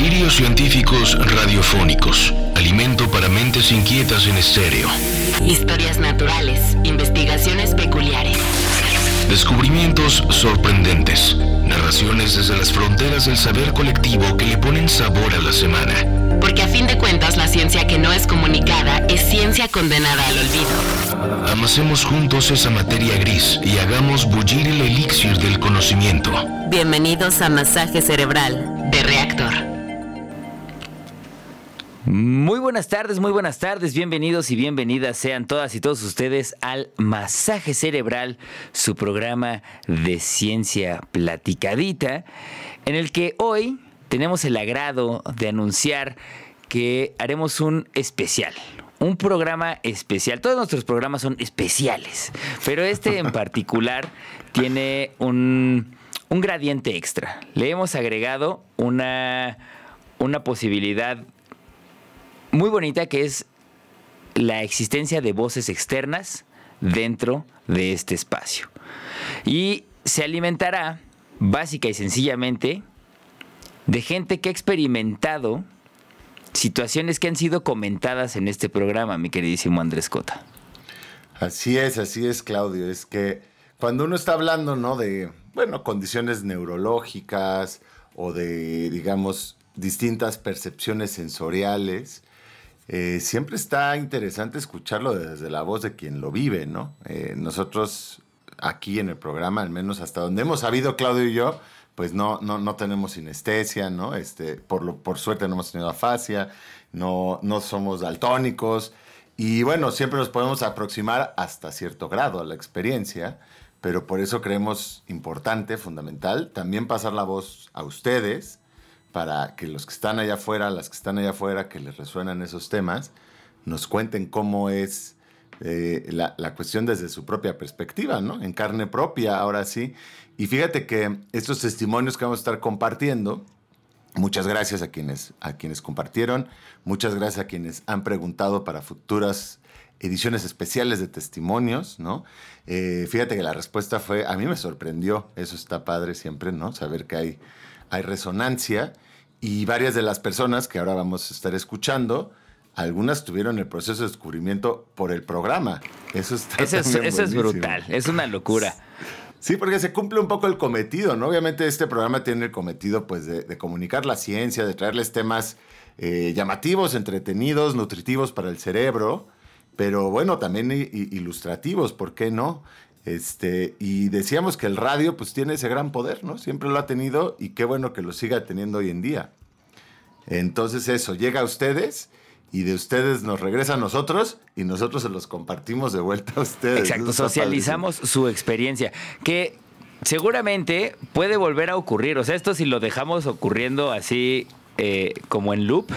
Delirios científicos radiofónicos. Alimento para mentes inquietas en estéreo. Historias naturales, investigaciones peculiares. Descubrimientos sorprendentes. Narraciones desde las fronteras del saber colectivo que le ponen sabor a la semana. Porque a fin de cuentas la ciencia que no es comunicada es ciencia condenada al olvido. Amasemos juntos esa materia gris y hagamos bullir el elixir del conocimiento. Bienvenidos a Masaje Cerebral de Reactor. Muy buenas tardes, muy buenas tardes, bienvenidos y bienvenidas sean todas y todos ustedes al Masaje Cerebral, su programa de ciencia platicadita, en el que hoy tenemos el agrado de anunciar que haremos un especial, un programa especial. Todos nuestros programas son especiales, pero este en particular tiene un, un gradiente extra. Le hemos agregado una, una posibilidad muy bonita que es la existencia de voces externas dentro de este espacio. Y se alimentará básica y sencillamente de gente que ha experimentado situaciones que han sido comentadas en este programa, mi queridísimo Andrés Cota. Así es, así es, Claudio. Es que cuando uno está hablando, ¿no? De, bueno, condiciones neurológicas o de, digamos, distintas percepciones sensoriales, eh, siempre está interesante escucharlo desde la voz de quien lo vive, ¿no? Eh, nosotros aquí en el programa, al menos hasta donde hemos sabido Claudio y yo, pues no, no, no tenemos sinestesia, ¿no? Este, por, lo, por suerte no hemos tenido afasia, no, no somos daltónicos y bueno, siempre nos podemos aproximar hasta cierto grado a la experiencia, pero por eso creemos importante, fundamental, también pasar la voz a ustedes, para que los que están allá afuera, las que están allá afuera, que les resuenan esos temas, nos cuenten cómo es eh, la, la, cuestión desde su propia perspectiva, ¿no? En carne propia, ahora sí. Y fíjate que estos testimonios que vamos a estar compartiendo, muchas gracias a quienes, a quienes compartieron, muchas gracias a quienes han preguntado para futuras ediciones especiales de testimonios, ¿no? Eh, fíjate que la respuesta fue, a mí me sorprendió, eso está padre siempre, ¿no? Saber que hay hay resonancia y varias de las personas que ahora vamos a estar escuchando, algunas tuvieron el proceso de descubrimiento por el programa. Eso, está eso, es, eso es brutal, es una locura. Sí, porque se cumple un poco el cometido, ¿no? Obviamente este programa tiene el cometido pues, de, de comunicar la ciencia, de traerles temas eh, llamativos, entretenidos, nutritivos para el cerebro, pero bueno, también ilustrativos, ¿por qué no? Este, y decíamos que el radio pues tiene ese gran poder, ¿no? Siempre lo ha tenido y qué bueno que lo siga teniendo hoy en día. Entonces eso, llega a ustedes y de ustedes nos regresa a nosotros y nosotros se los compartimos de vuelta a ustedes. Exacto, socializamos su experiencia, que seguramente puede volver a ocurrir, o sea, esto si lo dejamos ocurriendo así eh, como en loop,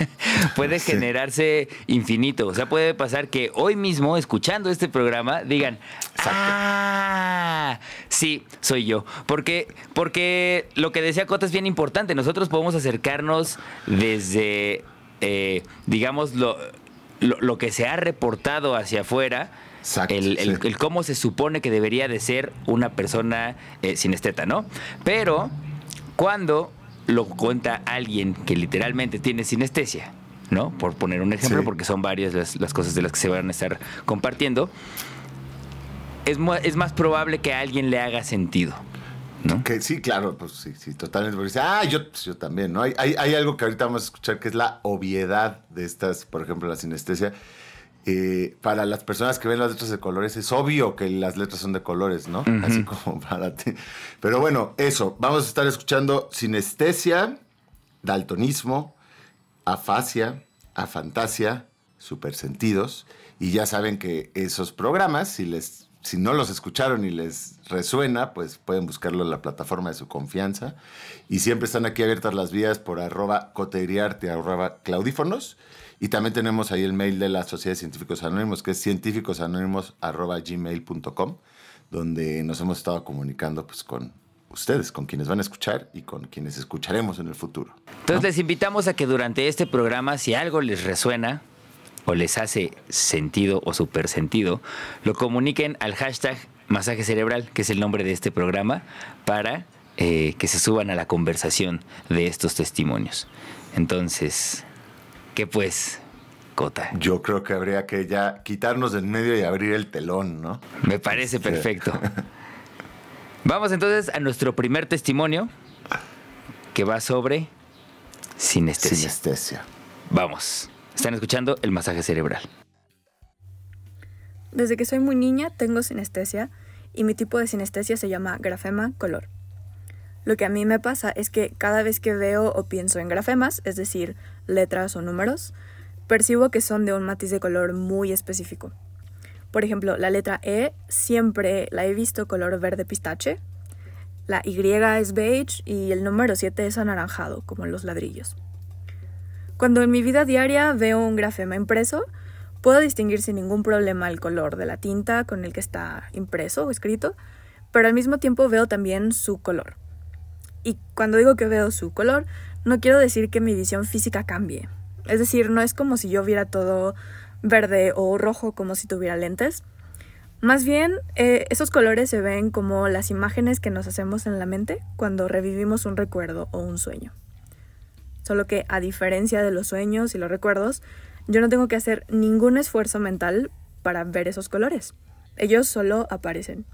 puede generarse infinito. O sea, puede pasar que hoy mismo, escuchando este programa, digan, ah, sí, soy yo. Porque, porque lo que decía Cota es bien importante. Nosotros podemos acercarnos desde, eh, digamos, lo, lo, que se ha reportado hacia afuera. el, cómo se supone que debería de ser una persona eh, sin esteta, ¿no? Pero cuando lo cuenta alguien que literalmente tiene sinestesia, ¿no? Por poner un ejemplo, porque son varias las, cosas de las que se van a estar compartiendo. Es, es más probable que a alguien le haga sentido. ¿No? Que sí, claro, pues sí, sí, totalmente. Porque ah, yo, pues yo también, ¿no? Hay, hay, hay, algo que ahorita vamos a escuchar que es la obviedad de estas, por ejemplo, la sinestesia. Eh, para las personas que ven las letras de colores, es obvio que las letras son de colores, ¿no? Así como para ti. Pero bueno, eso, vamos a estar escuchando sinestesia, daltonismo, afasia, afantasia, supersentidos. Y ya saben que esos programas, si les si no los escucharon y les resuena, pues pueden buscarlo en la plataforma de su confianza. Y siempre están aquí abiertas las vías por arroba coteriarte, arroba claudífonos. Y también tenemos ahí el mail de la Sociedad de Científicos Anónimos, que es científicosanónimos.gmail.com, donde nos hemos estado comunicando pues, con ustedes, con quienes van a escuchar y con quienes escucharemos en el futuro. Entonces les invitamos a que durante este programa, si algo les resuena o les hace sentido o super sentido, lo comuniquen al hashtag masaje cerebral, que es el nombre de este programa, para eh, que se suban a la conversación de estos testimonios. Entonces, ¿qué pues, Cota? Yo creo que habría que ya quitarnos del medio y abrir el telón, ¿no? Me parece perfecto. Vamos entonces a nuestro primer testimonio, que va sobre sinestesia. Sinestesia. Vamos. Están escuchando el masaje cerebral. Desde que soy muy niña tengo sinestesia y mi tipo de sinestesia se llama grafema color. Lo que a mí me pasa es que cada vez que veo o pienso en grafemas, es decir, letras o números, percibo que son de un matiz de color muy específico. Por ejemplo, la letra E siempre la he visto color verde pistache, la Y es beige y el número 7 es anaranjado, como los ladrillos. Cuando en mi vida diaria veo un grafema impreso, puedo distinguir sin ningún problema el color de la tinta con el que está impreso o escrito, pero al mismo tiempo veo también su color. Y cuando digo que veo su color, no quiero decir que mi visión física cambie. Es decir, no es como si yo viera todo verde o rojo como si tuviera lentes. Más bien, eh, esos colores se ven como las imágenes que nos hacemos en la mente cuando revivimos un recuerdo o un sueño. Solo que a diferencia de los sueños y los recuerdos, yo no tengo que hacer ningún esfuerzo mental para ver esos colores. Ellos solo aparecen.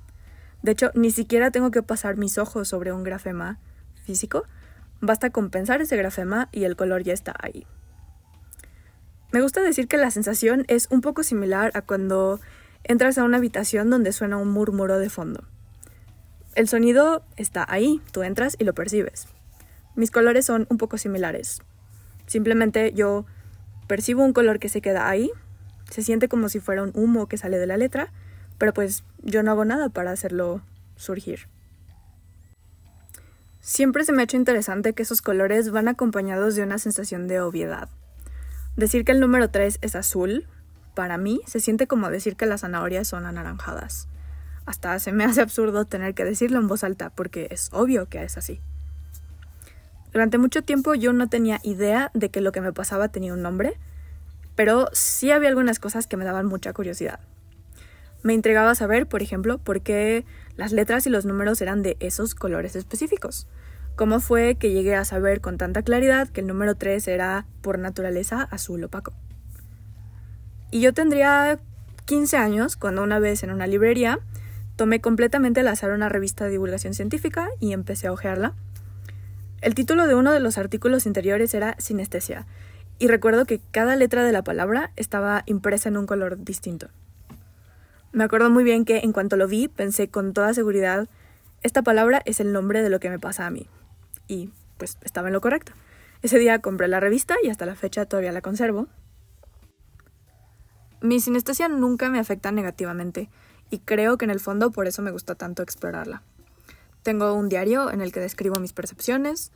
De hecho, ni siquiera tengo que pasar mis ojos sobre un grafema físico, basta con pensar ese grafema y el color ya está ahí. Me gusta decir que la sensación es un poco similar a cuando entras a una habitación donde suena un murmuro de fondo. El sonido está ahí, tú entras y lo percibes. Mis colores son un poco similares. Simplemente yo percibo un color que se queda ahí, se siente como si fuera un humo que sale de la letra, pero pues yo no hago nada para hacerlo surgir. Siempre se me ha hecho interesante que esos colores van acompañados de una sensación de obviedad. Decir que el número 3 es azul, para mí, se siente como decir que las zanahorias son anaranjadas. Hasta se me hace absurdo tener que decirlo en voz alta, porque es obvio que es así. Durante mucho tiempo yo no tenía idea de que lo que me pasaba tenía un nombre, pero sí había algunas cosas que me daban mucha curiosidad. Me intrigaba saber, por ejemplo, por qué las letras y los números eran de esos colores específicos. ¿Cómo fue que llegué a saber con tanta claridad que el número 3 era por naturaleza azul opaco? Y yo tendría 15 años cuando una vez en una librería tomé completamente al azar una revista de divulgación científica y empecé a hojearla. El título de uno de los artículos interiores era Sinestesia, y recuerdo que cada letra de la palabra estaba impresa en un color distinto. Me acuerdo muy bien que en cuanto lo vi pensé con toda seguridad, esta palabra es el nombre de lo que me pasa a mí. Y pues estaba en lo correcto. Ese día compré la revista y hasta la fecha todavía la conservo. Mi sinestesia nunca me afecta negativamente y creo que en el fondo por eso me gusta tanto explorarla. Tengo un diario en el que describo mis percepciones,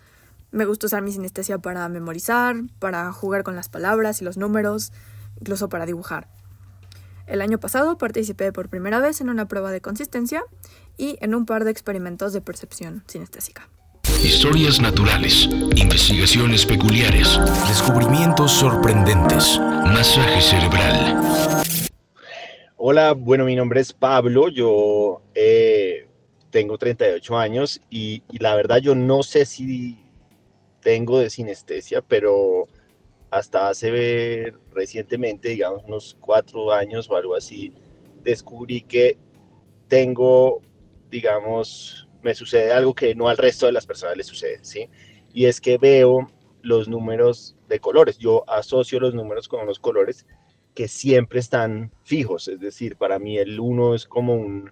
me gusta usar mi sinestesia para memorizar, para jugar con las palabras y los números, incluso para dibujar. El año pasado participé por primera vez en una prueba de consistencia y en un par de experimentos de percepción sinestésica. Historias naturales, investigaciones peculiares, descubrimientos sorprendentes, masaje cerebral. Hola, bueno, mi nombre es Pablo, yo eh, tengo 38 años y, y la verdad yo no sé si tengo de sinestesia, pero hasta hace recientemente, digamos unos cuatro años o algo así, descubrí que tengo, digamos, me sucede algo que no al resto de las personas les sucede, ¿sí? Y es que veo los números de colores. Yo asocio los números con unos colores que siempre están fijos, es decir, para mí el 1 es como un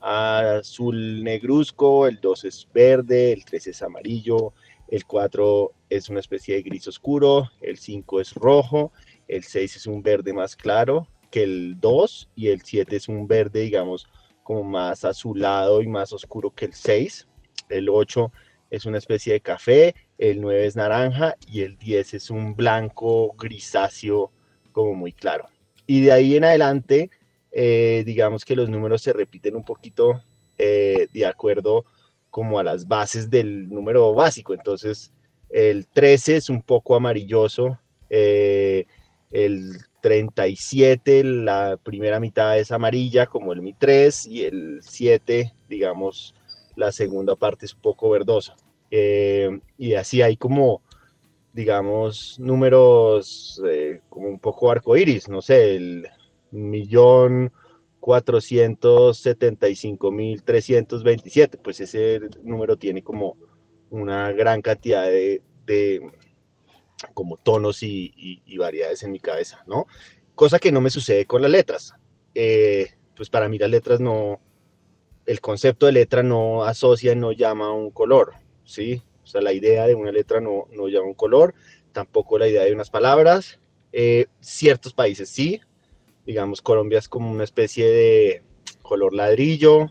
azul negruzco, el 2 es verde, el 3 es amarillo, el 4 es una especie de gris oscuro, el 5 es rojo, el 6 es un verde más claro que el 2 y el 7 es un verde, digamos, como más azulado y más oscuro que el 6. El 8 es una especie de café, el 9 es naranja y el 10 es un blanco grisáceo como muy claro. Y de ahí en adelante, eh, digamos que los números se repiten un poquito eh, de acuerdo como a las bases del número básico. Entonces, el 13 es un poco amarilloso, eh, el 37, la primera mitad es amarilla como el Mi 3 y el 7, digamos, la segunda parte es un poco verdosa. Eh, y así hay como, digamos, números eh, como un poco arcoíris, no sé, el millón 475.327, pues ese número tiene como una gran cantidad de, como tonos y, variedades en mi cabeza, ¿no? Cosa que no me sucede con las letras. Eh, pues para mí las letras no, el concepto de letra no asocia, no llama un color, ¿sí? O sea, la idea de una letra no, no llama un color, tampoco la idea de unas palabras. Eh, ciertos países sí, digamos, Colombia es como una especie de color ladrillo,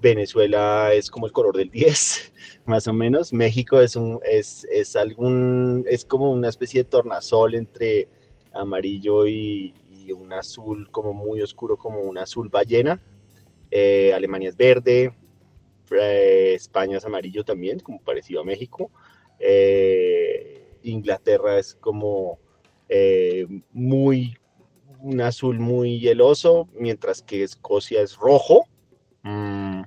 Venezuela es como el color del 10, más o menos, México es, un, es, es, algún, es como una especie de tornasol entre amarillo y, un azul como muy oscuro, como un azul ballena, eh, Alemania es verde, eh, España es amarillo también, como parecido a México, eh, Inglaterra es como muy un azul muy hieloso, mientras que Escocia es rojo. Mm,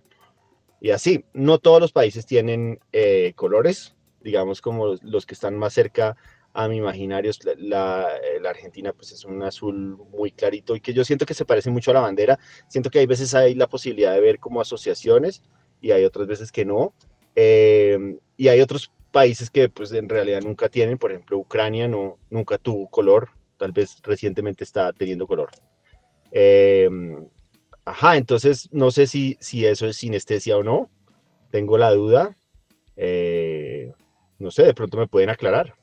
y así, no todos los países tienen eh, colores, digamos como los que están más cerca a mi imaginario, la, eh, la, Argentina pues es un azul muy clarito y que yo siento que se parece mucho a la bandera, siento que hay veces hay la posibilidad de ver como asociaciones y hay otras veces que no, em, y hay otros países que pues en realidad nunca tienen, por ejemplo Ucrania no, nunca tuvo color, tal vez recientemente está teniendo color. Em, ajá, entonces no sé si, si eso es sinestesia o no, tengo la duda. Eh, no sé, de pronto me pueden aclarar.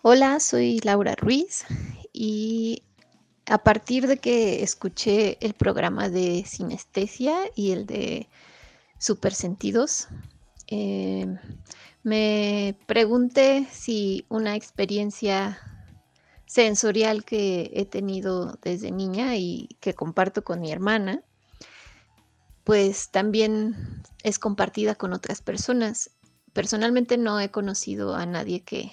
Hola, soy Laura Ruiz y a partir de que escuché el programa de sinestesia y el de supersentidos, eh, me pregunté si una experiencia sensorial que he tenido desde niña y que comparto con mi hermana, pues también es compartida con otras personas. Personalmente no he conocido a nadie que,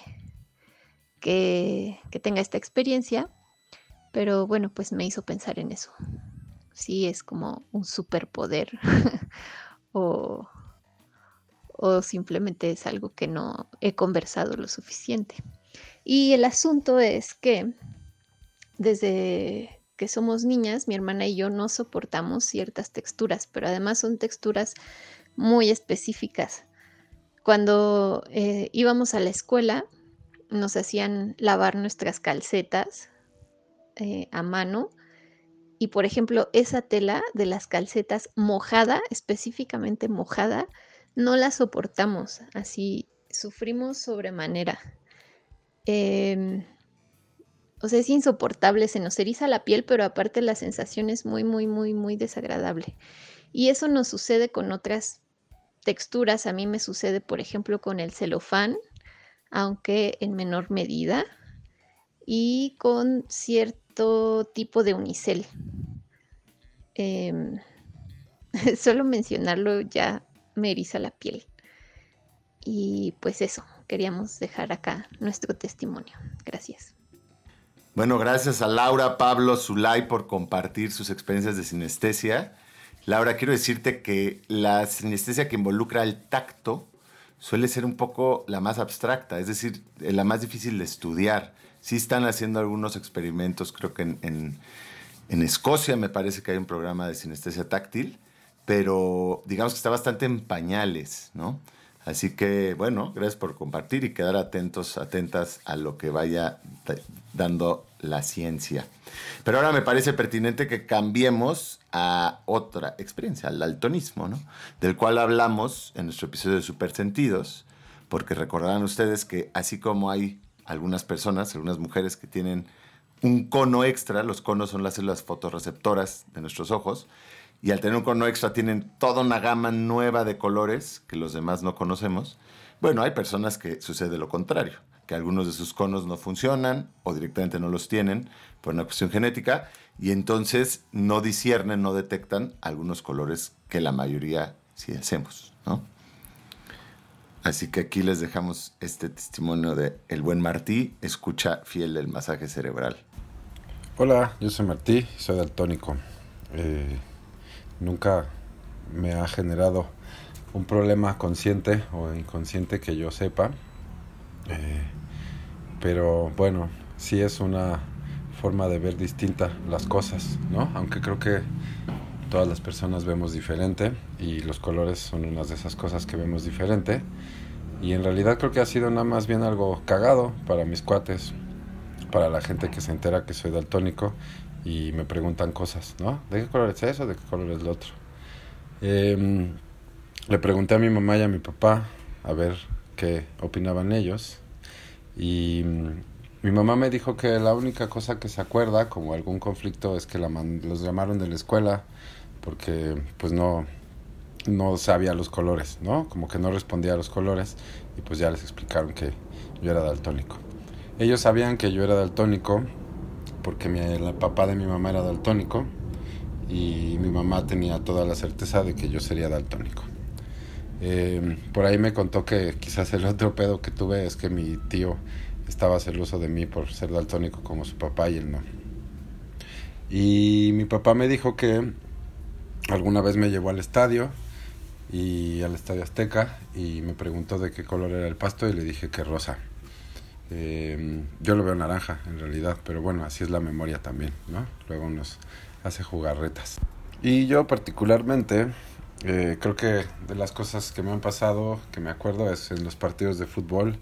que, tenga esta experiencia, pero bueno, pues me hizo pensar en eso. Sí, es como un superpoder o, o simplemente es algo que no he conversado lo suficiente. Y el asunto es que desde que somos niñas, mi hermana y yo no soportamos ciertas texturas, pero además son texturas muy específicas. Cuando eh, íbamos a la escuela, nos hacían lavar nuestras calcetas eh, a mano y, por ejemplo, esa tela de las calcetas mojada, específicamente mojada, no la soportamos, así sufrimos sobremanera. Em, o sea, es insoportable, se nos eriza la piel, pero aparte la sensación es muy, muy, muy, muy desagradable. Y eso nos sucede con otras texturas. A mí me sucede, por ejemplo, con el celofán, aunque en menor medida, y con cierto tipo de unicel. Em, solo mencionarlo ya me eriza la piel. Y pues eso, queríamos dejar acá nuestro testimonio. Gracias. Bueno, gracias a Laura, Pablo, Zulay por compartir sus experiencias de sinestesia. Laura, quiero decirte que la sinestesia que involucra el tacto suele ser un poco la más abstracta, es decir, la más difícil de estudiar. Sí están haciendo algunos experimentos, creo que en, en Escocia me parece que hay un programa de sinestesia táctil, pero digamos que está bastante en pañales, ¿no? Así que, bueno, gracias por compartir y quedar atentos, atentas a lo que vaya dando la ciencia. Pero ahora me parece pertinente que cambiemos a otra experiencia, al daltonismo, ¿no? Del cual hablamos en nuestro episodio de Supersentidos, porque recordarán ustedes que así como hay algunas personas, algunas mujeres que tienen un cono extra, los conos son las células fotorreceptoras de nuestros ojos, y al tener un cono extra tienen toda una gama nueva de colores que los demás no conocemos. Bueno, hay personas que sucede lo contrario, que algunos de sus conos no funcionan o directamente no los tienen por una cuestión genética y entonces no disciernen, no detectan algunos colores que la mayoría sí hacemos, ¿no? Así que aquí les dejamos este testimonio de el buen Martí, escucha fiel del masaje cerebral. Hola, yo soy Martí, soy daltónico. Eh, Nunca me ha generado un problema consciente o inconsciente que yo sepa. Eh, pero bueno, sí es una forma de ver distinta las cosas, ¿no? Aunque creo que todas las personas vemos diferente y los colores son unas de esas cosas que vemos diferente. Y en realidad creo que ha sido nada más bien algo cagado para mis cuates, para la gente que se entera que soy daltónico y me preguntan cosas, ¿no? ¿De qué color es eso? ¿De qué color es lo otro? Em, le pregunté a mi mamá y a mi papá a ver qué opinaban ellos y mm, mi mamá me dijo que la única cosa que se acuerda, como algún conflicto, es que la los llamaron de la escuela porque pues no, no sabía los colores, ¿no? Como que no respondía a los colores y pues ya les explicaron que yo era daltónico. Ellos sabían que yo era daltónico porque el papá de mi mamá era daltónico y mi mamá tenía toda la certeza de que yo sería daltónico. Em, por ahí me contó que quizás el otro pedo que tuve es que mi tío estaba celoso de mí por ser daltónico como su papá y él no. Y mi papá me dijo que alguna vez me llevó al estadio y al estadio Azteca y me preguntó de qué color era el pasto y le dije que rosa. Em, yo lo veo naranja en realidad, pero bueno, así es la memoria también, ¿no? Luego nos hace jugar retas. Y yo particularmente eh, creo que de las cosas que me han pasado, que me acuerdo, es en los partidos de fútbol,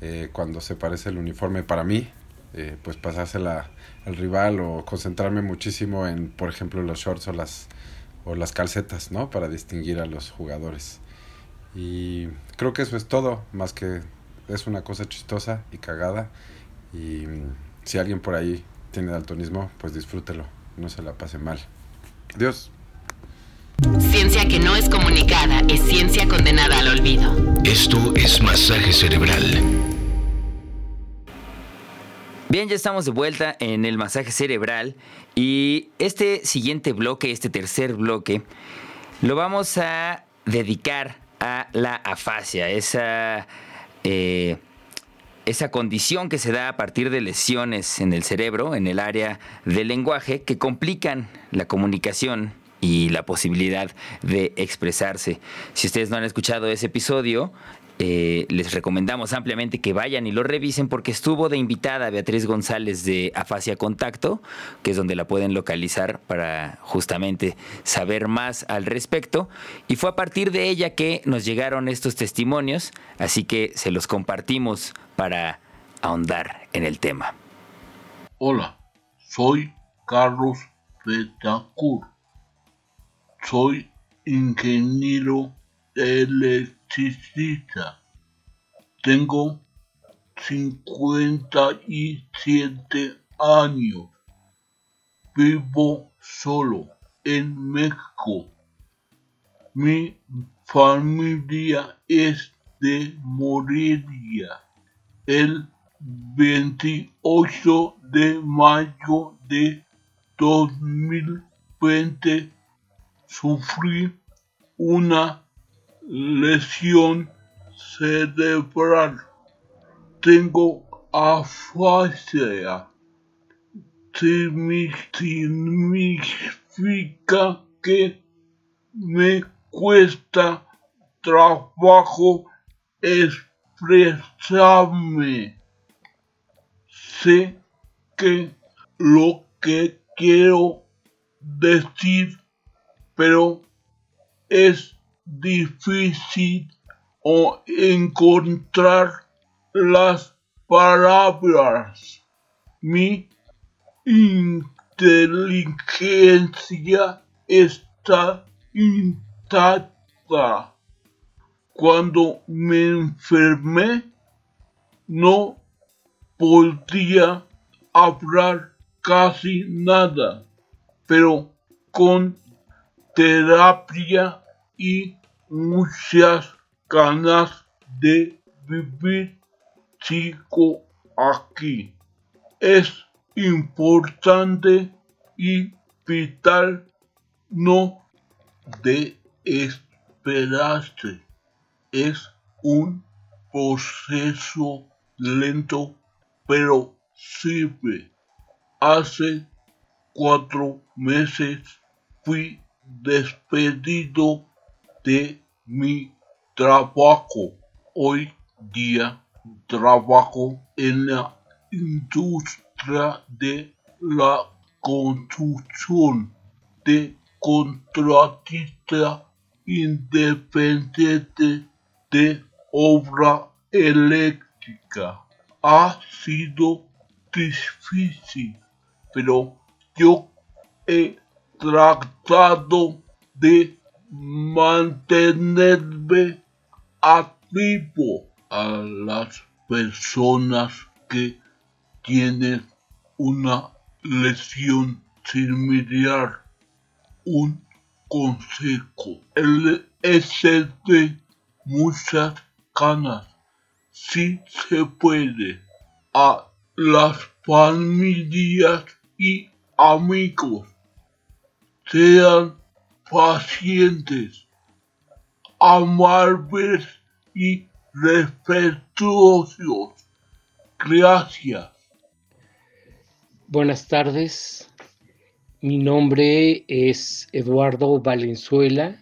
eh, cuando se parece el uniforme para mí, eh, pues pasársela al rival o concentrarme muchísimo en, por ejemplo, los shorts o las, o las calcetas, ¿no? Para distinguir a los jugadores. Y creo que eso es todo, más que es una cosa chistosa y cagada. Y mm, si alguien por ahí tiene daltonismo, pues disfrútelo, no se la pase mal. Adiós. Ciencia que no es comunicada es ciencia condenada al olvido. Esto es masaje cerebral. Bien, ya estamos de vuelta en el masaje cerebral y este siguiente bloque, este tercer bloque, lo vamos a dedicar a la afasia, esa, eh, esa condición que se da a partir de lesiones en el cerebro, en el área del lenguaje, que complican la comunicación y la posibilidad de expresarse. Si ustedes no han escuchado ese episodio, eh, les recomendamos ampliamente que vayan y lo revisen porque estuvo de invitada Beatriz González de Afasia Contacto, que es donde la pueden localizar para justamente saber más al respecto. Y fue a partir de ella que nos llegaron estos testimonios, así que se los compartimos para ahondar en el tema. Hola, soy Carlos Betancourt soy ingeniero electricista. Tengo 57 años. Vivo solo en México. Mi familia es de Morelia. El 28 de mayo de 2020 sufrí una lesión cerebral. Tengo afasia. Significa que me cuesta trabajo expresarme. Sé que lo que quiero decir pero es difícil encontrar las palabras. Mi inteligencia está intacta. Cuando me enfermé, no podía hablar casi nada, pero con terapia y muchas ganas de vivir chico aquí. Es importante y vital no de esperarse. Es un proceso lento, pero sirve. Hace cuatro meses fui despedido de mi trabajo. Hoy día trabajo en la industria de la construcción de contratista independiente de obra eléctrica. Ha sido difícil, pero yo he tratado de mantenerme activo a las personas que tienen una lesión similar. Un consejo. El de muchas canas. Si se puede. A las familias y amigos. Sean pacientes, amables y respetuosos. Gracias. Buenas tardes. Mi nombre es Eduardo Valenzuela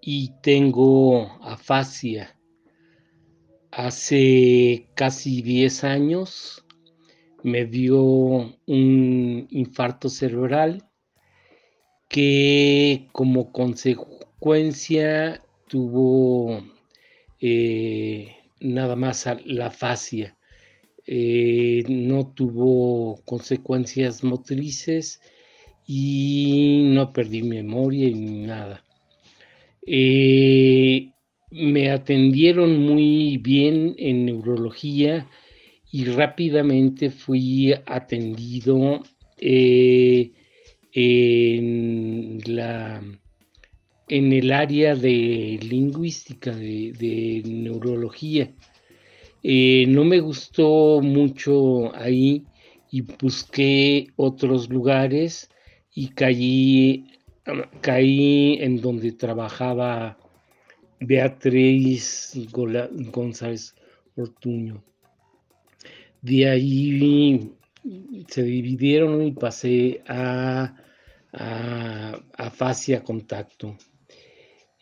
y tengo afasia. Hace casi 10 años me dio un infarto cerebral que como consecuencia tuvo eh, nada más la fascia. Eh, no tuvo consecuencias motrices y no perdí memoria ni nada. Eh, me atendieron muy bien en neurología y rápidamente fui atendido en, la, en el área de lingüística, de neurología. Eh, no me gustó mucho ahí y busqué otros lugares y caí, caí en donde trabajaba Beatriz González Ortuño. De ahí se dividieron y pasé a, a, Fascia Contacto.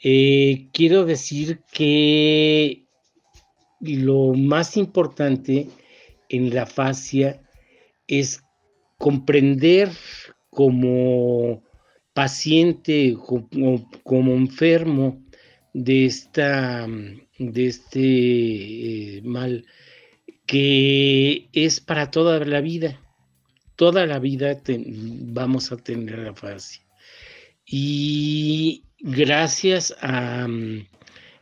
Eh, quiero decir que lo más importante en la fascia es comprender como paciente, como, enfermo de, esta, de este eh, mal, que es para toda la vida. Toda la vida vamos a tener la fascia. Y gracias a,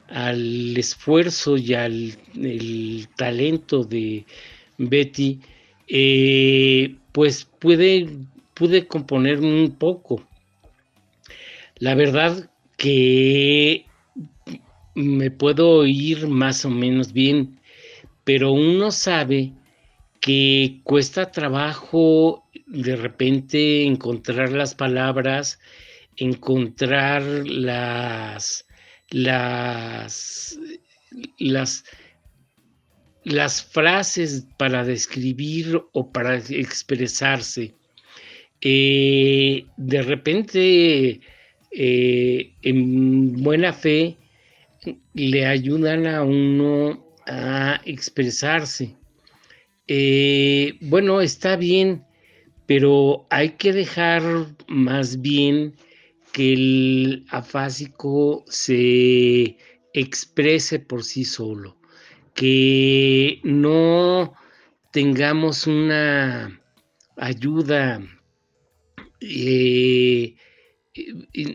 al esfuerzo y al talento de Betty, eh, pues pude, pude componer un poco. La verdad que me puedo oír más o menos bien, pero uno sabe que cuesta trabajo de repente encontrar las palabras, encontrar las las, las, frases para describir o para expresarse. Eh, de repente, eh, en buena fe, le ayudan a uno a expresarse. Eh, bueno, está bien, pero hay que dejar más bien que el afásico se exprese por sí solo, que no tengamos una ayuda, eh,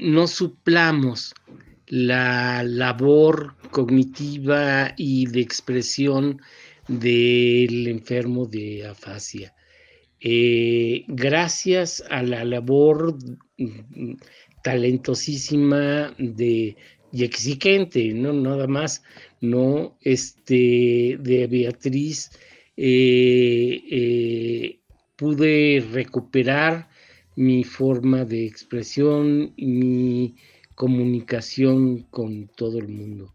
no suplamos la labor cognitiva y de expresión del enfermo de afasia. Eh, gracias a la labor talentosísima de, y exigente, no nada más, no este, de Beatriz, eh, eh, pude recuperar mi forma de expresión y mi comunicación con todo el mundo.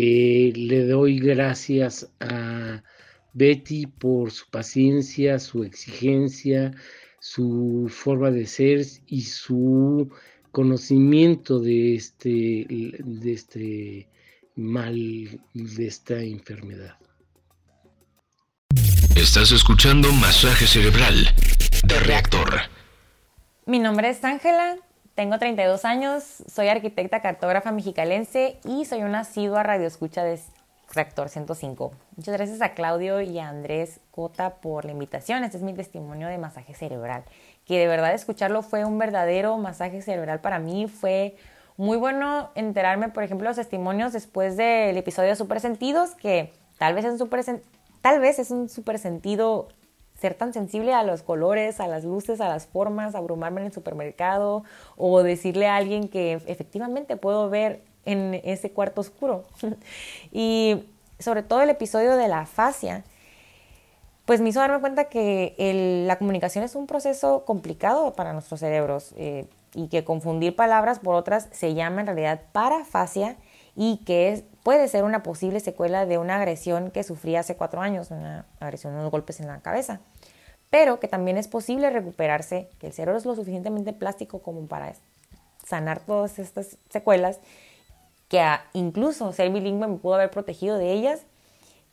Eh, le doy gracias a Betty por su paciencia, su exigencia, su forma de ser y su conocimiento de este, de este mal, de esta enfermedad. Estás escuchando Masaje Cerebral de Reactor. Mi nombre es Ángela, tengo 32 años, soy arquitecta cartógrafa mexicalense y soy una asidua radioescucha de Reactor 105. Muchas gracias a Claudio y a Andrés Cota por la invitación. Este es mi testimonio de masaje cerebral, que de verdad escucharlo fue un verdadero masaje cerebral para mí. Fue muy bueno enterarme, por ejemplo, los testimonios después del episodio de Super Sentidos, que tal vez es un super, tal vez es un super sentido ser tan sensible a los colores, a las luces, a las formas, abrumarme en el supermercado o decirle a alguien que efectivamente puedo ver en ese cuarto oscuro. y sobre todo el episodio de la fascia, pues me hizo darme cuenta que la comunicación es un proceso complicado para nuestros cerebros eh, y que confundir palabras por otras se llama en realidad parafasia y que puede ser una posible secuela de una agresión que sufrí hace cuatro años, una agresión, unos golpes en la cabeza. Pero que también es posible recuperarse, que el cerebro es lo suficientemente plástico como para sanar todas estas secuelas que incluso ser bilingüe me pudo haber protegido de ellas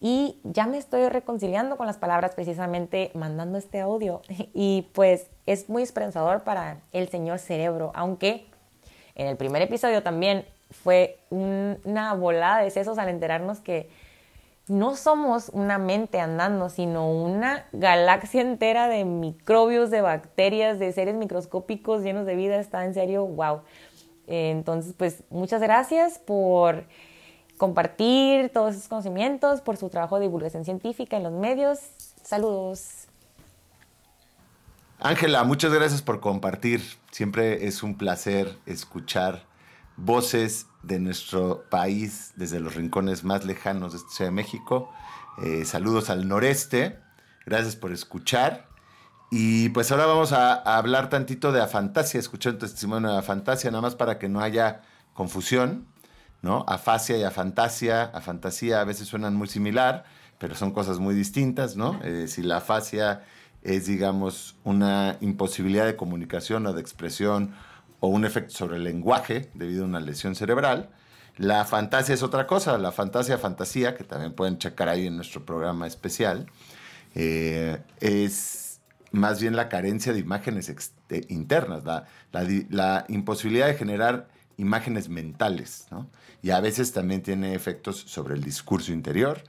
y ya me estoy reconciliando con las palabras precisamente mandando este audio y pues es muy esperanzador para el señor cerebro, aunque en el primer episodio también fue una volada de sesos al enterarnos que no somos una mente andando, sino una galaxia entera de microbios, de bacterias, de seres microscópicos llenos de vida. Está en serio, wow. Entonces, pues muchas gracias por compartir todos esos conocimientos, por su trabajo de divulgación científica en los medios. Saludos. Ángela, muchas gracias por compartir. Siempre es un placer escuchar voces de nuestro país desde los rincones más lejanos de Ciudad de México. Eh, saludos al noreste. Gracias por escuchar. Y pues ahora vamos a, hablar tantito de afantasia, escuché un testimonio de afantasia, nada más para que no haya confusión, ¿no? Afasia y afantasia, afantasía a veces suenan muy similar, pero son cosas muy distintas, ¿no? Eh, si la afasia es, digamos, una imposibilidad de comunicación o de expresión o un efecto sobre el lenguaje debido a una lesión cerebral, la fantasía es otra cosa, la fantasía, fantasía, que también pueden checar ahí en nuestro programa especial, eh, es más bien la carencia de imágenes internas, la, imposibilidad de generar imágenes mentales, Y a veces también tiene efectos sobre el discurso interior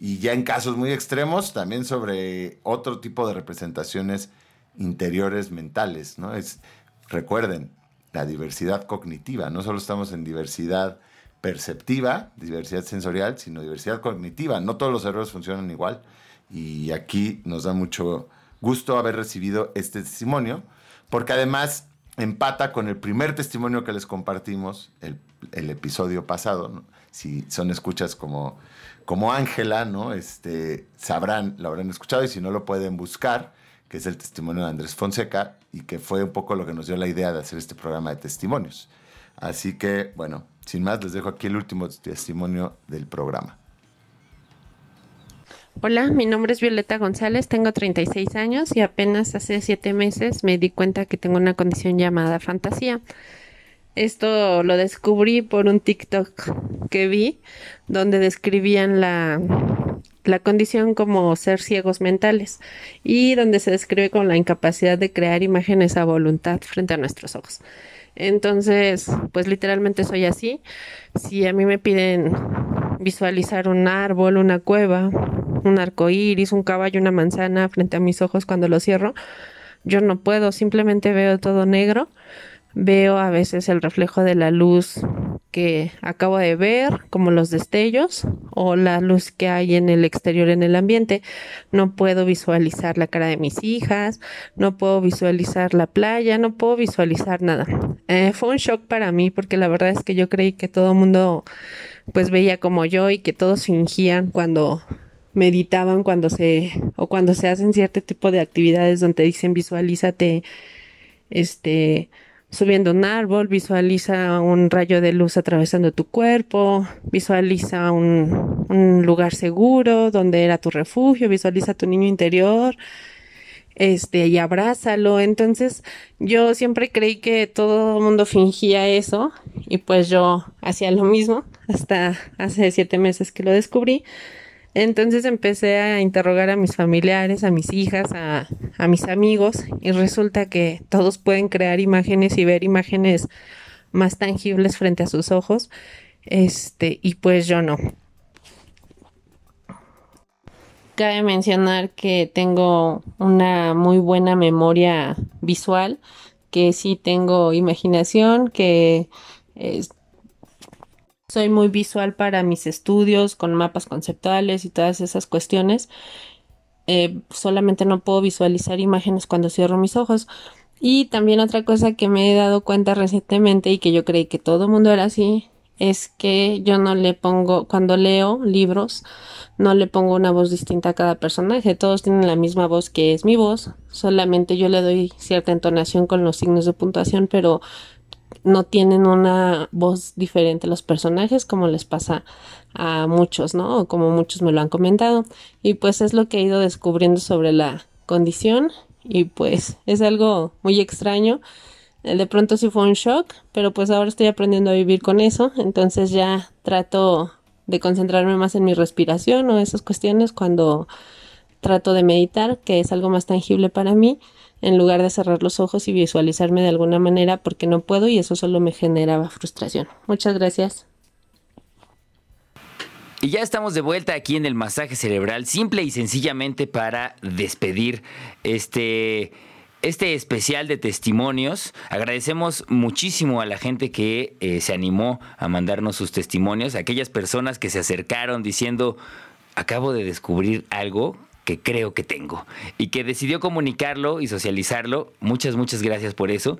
y ya en casos muy extremos también sobre otro tipo de representaciones interiores mentales, ¿no? Es, recuerden, la diversidad cognitiva, no solo estamos en diversidad perceptiva, diversidad sensorial, sino diversidad cognitiva. No todos los errores funcionan igual y aquí nos da mucho gusto haber recibido este testimonio, porque además empata con el primer testimonio que les compartimos, el, episodio pasado. Si son escuchas como como Ángela, ¿no? Este, sabrán, lo habrán escuchado y si no lo pueden buscar, que es el testimonio de Andrés Fonseca y que fue un poco lo que nos dio la idea de hacer este programa de testimonios. Así que, bueno, sin más, les dejo aquí el último testimonio del programa. Hola, mi nombre es Violeta González, tengo 36 años y apenas hace 7 meses me di cuenta que tengo una condición llamada fantasía. Esto lo descubrí por un TikTok que vi donde describían la, la condición como ser ciegos mentales y donde se describe con la incapacidad de crear imágenes a voluntad frente a nuestros ojos. Entonces, pues literalmente soy así. Si a mí me piden visualizar un árbol, una cueva, un arco iris, un caballo, una manzana frente a mis ojos cuando lo cierro. Yo no puedo, simplemente veo todo negro. Veo a veces el reflejo de la luz que acabo de ver, como los destellos, o la luz que hay en el exterior en el ambiente. No puedo visualizar la cara de mis hijas, no puedo visualizar la playa, no puedo visualizar nada. Eh, fue un shock para mí porque la verdad es que yo creí que todo el mundo pues veía como yo y que todos fingían cuando meditaban cuando se o cuando se hacen cierto tipo de actividades donde dicen visualízate este subiendo un árbol, visualiza un rayo de luz atravesando tu cuerpo, visualiza un, lugar seguro donde era tu refugio, visualiza tu niño interior. este, y abrázalo. Entonces, yo siempre creí que todo el mundo fingía eso, y pues yo hacía lo mismo, hasta hace siete meses que lo descubrí. Entonces empecé a interrogar a mis familiares, a mis hijas, a, a mis amigos, y resulta que todos pueden crear imágenes y ver imágenes más tangibles frente a sus ojos. Este, y pues yo no. Cabe mencionar que tengo una muy buena memoria visual, que sí tengo imaginación, que soy muy visual para mis estudios con mapas conceptuales y todas esas cuestiones. Eh, solamente no puedo visualizar imágenes cuando cierro mis ojos. Y también otra cosa que me he dado cuenta recientemente y que yo creí que todo el mundo era así, es que yo no le pongo, cuando leo libros, no le pongo una voz distinta a cada personaje. Todos tienen la misma voz que es mi voz, solamente yo le doy cierta entonación con los signos de puntuación, pero no tienen una voz diferente los personajes como les pasa a muchos, ¿no? O como muchos me lo han comentado. Y pues es lo que he ido descubriendo sobre la condición y pues es algo muy extraño. Eh, de pronto sí fue un shock, pero pues ahora estoy aprendiendo a vivir con eso, entonces ya trato de concentrarme más en mi respiración o esas cuestiones cuando trato de meditar, que es algo más tangible para mí, en lugar de cerrar los ojos y visualizarme de alguna manera porque no puedo y eso solo me generaba frustración. Muchas gracias. Y ya estamos de vuelta aquí en el masaje cerebral, simple y sencillamente para despedir este, este especial de testimonios. Agradecemos muchísimo a la gente que eh, se animó a mandarnos sus testimonios, aquellas personas que se acercaron diciendo, acabo de descubrir algo que creo que tengo y que decidió comunicarlo y socializarlo. Muchas, muchas gracias por eso.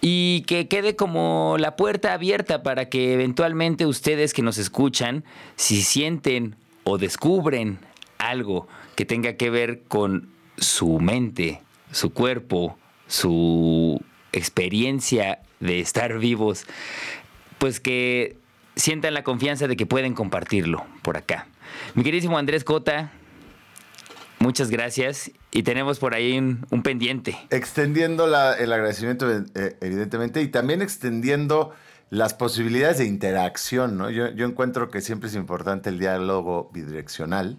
Y que quede como la puerta abierta para que eventualmente ustedes que nos escuchan, si sienten o descubren algo que tenga que ver con su mente, su cuerpo, su experiencia de estar vivos, pues que sientan la confianza de que pueden compartirlo por acá. Mi queridísimo Andrés Cota, Muchas gracias. Y tenemos por ahí un, pendiente. Extendiendo el agradecimiento, eh, evidentemente, y también extendiendo las posibilidades de interacción. ¿no? Yo, encuentro que siempre es importante el diálogo bidireccional.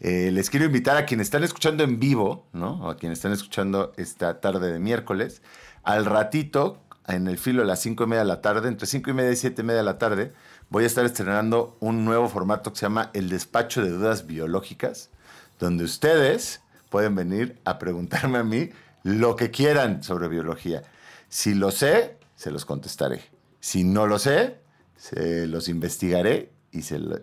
Eh, les quiero invitar a quienes están escuchando en vivo, ¿no? o a quienes están escuchando esta tarde de miércoles, al ratito, en el filo de las cinco y media de la tarde, entre cinco y media y siete y media de la tarde, voy a estar estrenando un nuevo formato que se llama El Despacho de Dudas Biológicas donde ustedes pueden venir a preguntarme a mí lo que quieran sobre biología. Si lo sé, se los contestaré. Si no lo sé, se los investigaré y,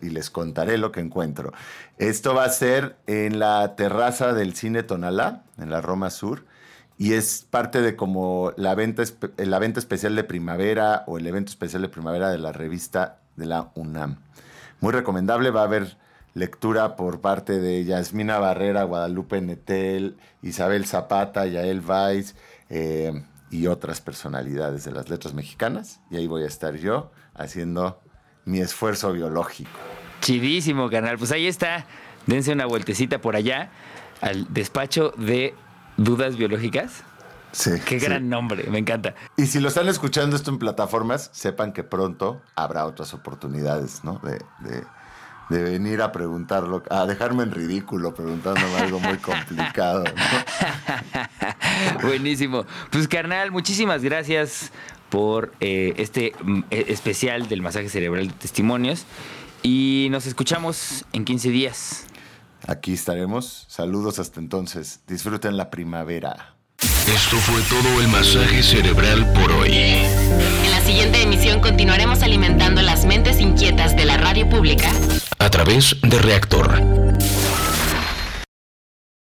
les contaré lo que encuentro. Esto va a ser en la terraza del Cine Tonalá, en la Roma Sur, y es parte de como la venta, la venta especial de primavera o el evento especial de primavera de la revista de la UNAM. Muy recomendable, va a haber lectura por parte de Yasmina Barrera, Guadalupe Netel, Isabel Zapata, Yael Weiss eh, y otras personalidades de las letras mexicanas. Y ahí voy a estar yo haciendo mi esfuerzo biológico. Chidísimo, canal. Pues ahí está. Dense una vueltecita por allá al despacho de dudas biológicas. Sí. Qué gran nombre, me encanta. Y si lo están escuchando esto en plataformas, sepan que pronto habrá otras oportunidades, ¿no? de de venir a preguntarlo, a dejarme en ridículo preguntándome algo muy complicado. Buenísimo. Pues carnal, muchísimas gracias por eh, este mm, e, especial del masaje cerebral de testimonios y nos escuchamos en 15 días. Aquí estaremos. Saludos hasta entonces. Disfruten la primavera. Esto fue todo el masaje cerebral por hoy. En la siguiente emisión continuaremos alimentando las mentes inquietas de la radio pública a través de Reactor